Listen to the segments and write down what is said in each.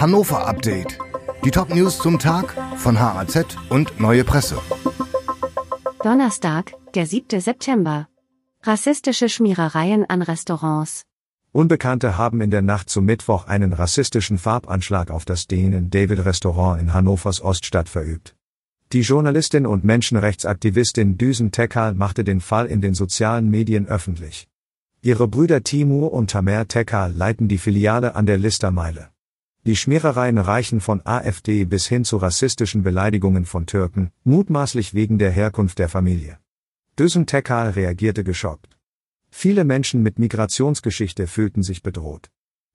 Hannover Update. Die Top-News zum Tag von HAZ und Neue Presse. Donnerstag, der 7. September. Rassistische Schmierereien an Restaurants. Unbekannte haben in der Nacht zum Mittwoch einen rassistischen Farbanschlag auf das Dänen David Restaurant in Hannovers Oststadt verübt. Die Journalistin und Menschenrechtsaktivistin Düsen Tekal machte den Fall in den sozialen Medien öffentlich. Ihre Brüder Timur und Tamer Tekal leiten die Filiale an der Listermeile. Die Schmierereien reichen von AfD bis hin zu rassistischen Beleidigungen von Türken, mutmaßlich wegen der Herkunft der Familie. Düsen Tekal reagierte geschockt. Viele Menschen mit Migrationsgeschichte fühlten sich bedroht.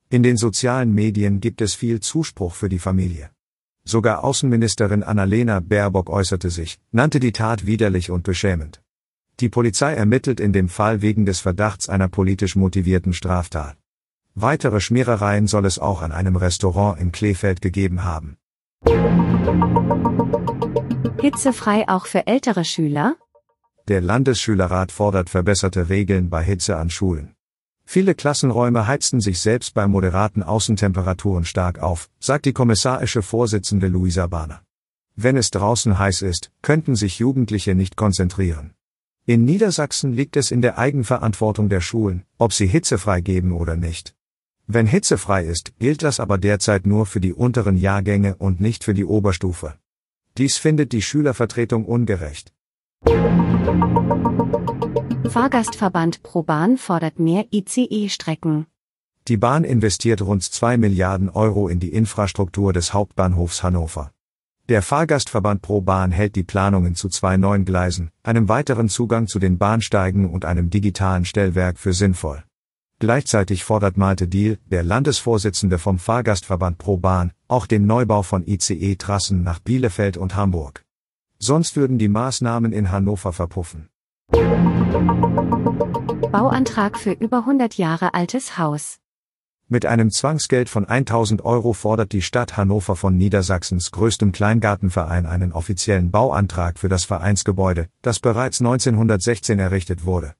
In den sozialen Medien gibt es viel Zuspruch für die Familie. Sogar Außenministerin Annalena Baerbock äußerte sich, nannte die Tat widerlich und beschämend. Die Polizei ermittelt in dem Fall wegen des Verdachts einer politisch motivierten Straftat. Weitere Schmierereien soll es auch an einem Restaurant in Kleefeld gegeben haben. Hitzefrei auch für ältere Schüler? Der Landesschülerrat fordert verbesserte Regeln bei Hitze an Schulen. Viele Klassenräume heizten sich selbst bei moderaten Außentemperaturen stark auf, sagt die kommissarische Vorsitzende Luisa Bahner. Wenn es draußen heiß ist, könnten sich Jugendliche nicht konzentrieren. In Niedersachsen liegt es in der Eigenverantwortung der Schulen, ob sie hitzefrei geben oder nicht. Wenn hitzefrei ist, gilt das aber derzeit nur für die unteren Jahrgänge und nicht für die Oberstufe. Dies findet die Schülervertretung ungerecht. Fahrgastverband ProBahn fordert mehr ICE-Strecken. Die Bahn investiert rund 2 Milliarden Euro in die Infrastruktur des Hauptbahnhofs Hannover. Der Fahrgastverband Pro Bahn hält die Planungen zu zwei neuen Gleisen, einem weiteren Zugang zu den Bahnsteigen und einem digitalen Stellwerk für sinnvoll. Gleichzeitig fordert Malte Diel, der Landesvorsitzende vom Fahrgastverband Pro Bahn, auch den Neubau von ICE-Trassen nach Bielefeld und Hamburg. Sonst würden die Maßnahmen in Hannover verpuffen. Bauantrag für über 100 Jahre altes Haus. Mit einem Zwangsgeld von 1000 Euro fordert die Stadt Hannover von Niedersachsens größtem Kleingartenverein einen offiziellen Bauantrag für das Vereinsgebäude, das bereits 1916 errichtet wurde.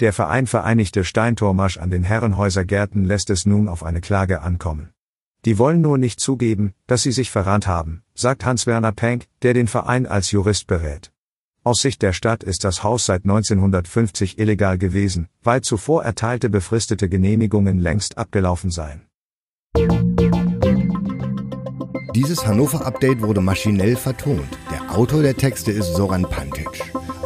Der Verein Vereinigte Steintormarsch an den Herrenhäuser Gärten lässt es nun auf eine Klage ankommen. Die wollen nur nicht zugeben, dass sie sich verrannt haben, sagt Hans-Werner Penck, der den Verein als Jurist berät. Aus Sicht der Stadt ist das Haus seit 1950 illegal gewesen, weil zuvor erteilte befristete Genehmigungen längst abgelaufen seien. Dieses Hannover-Update wurde maschinell vertont. Der Autor der Texte ist Soran Pantic.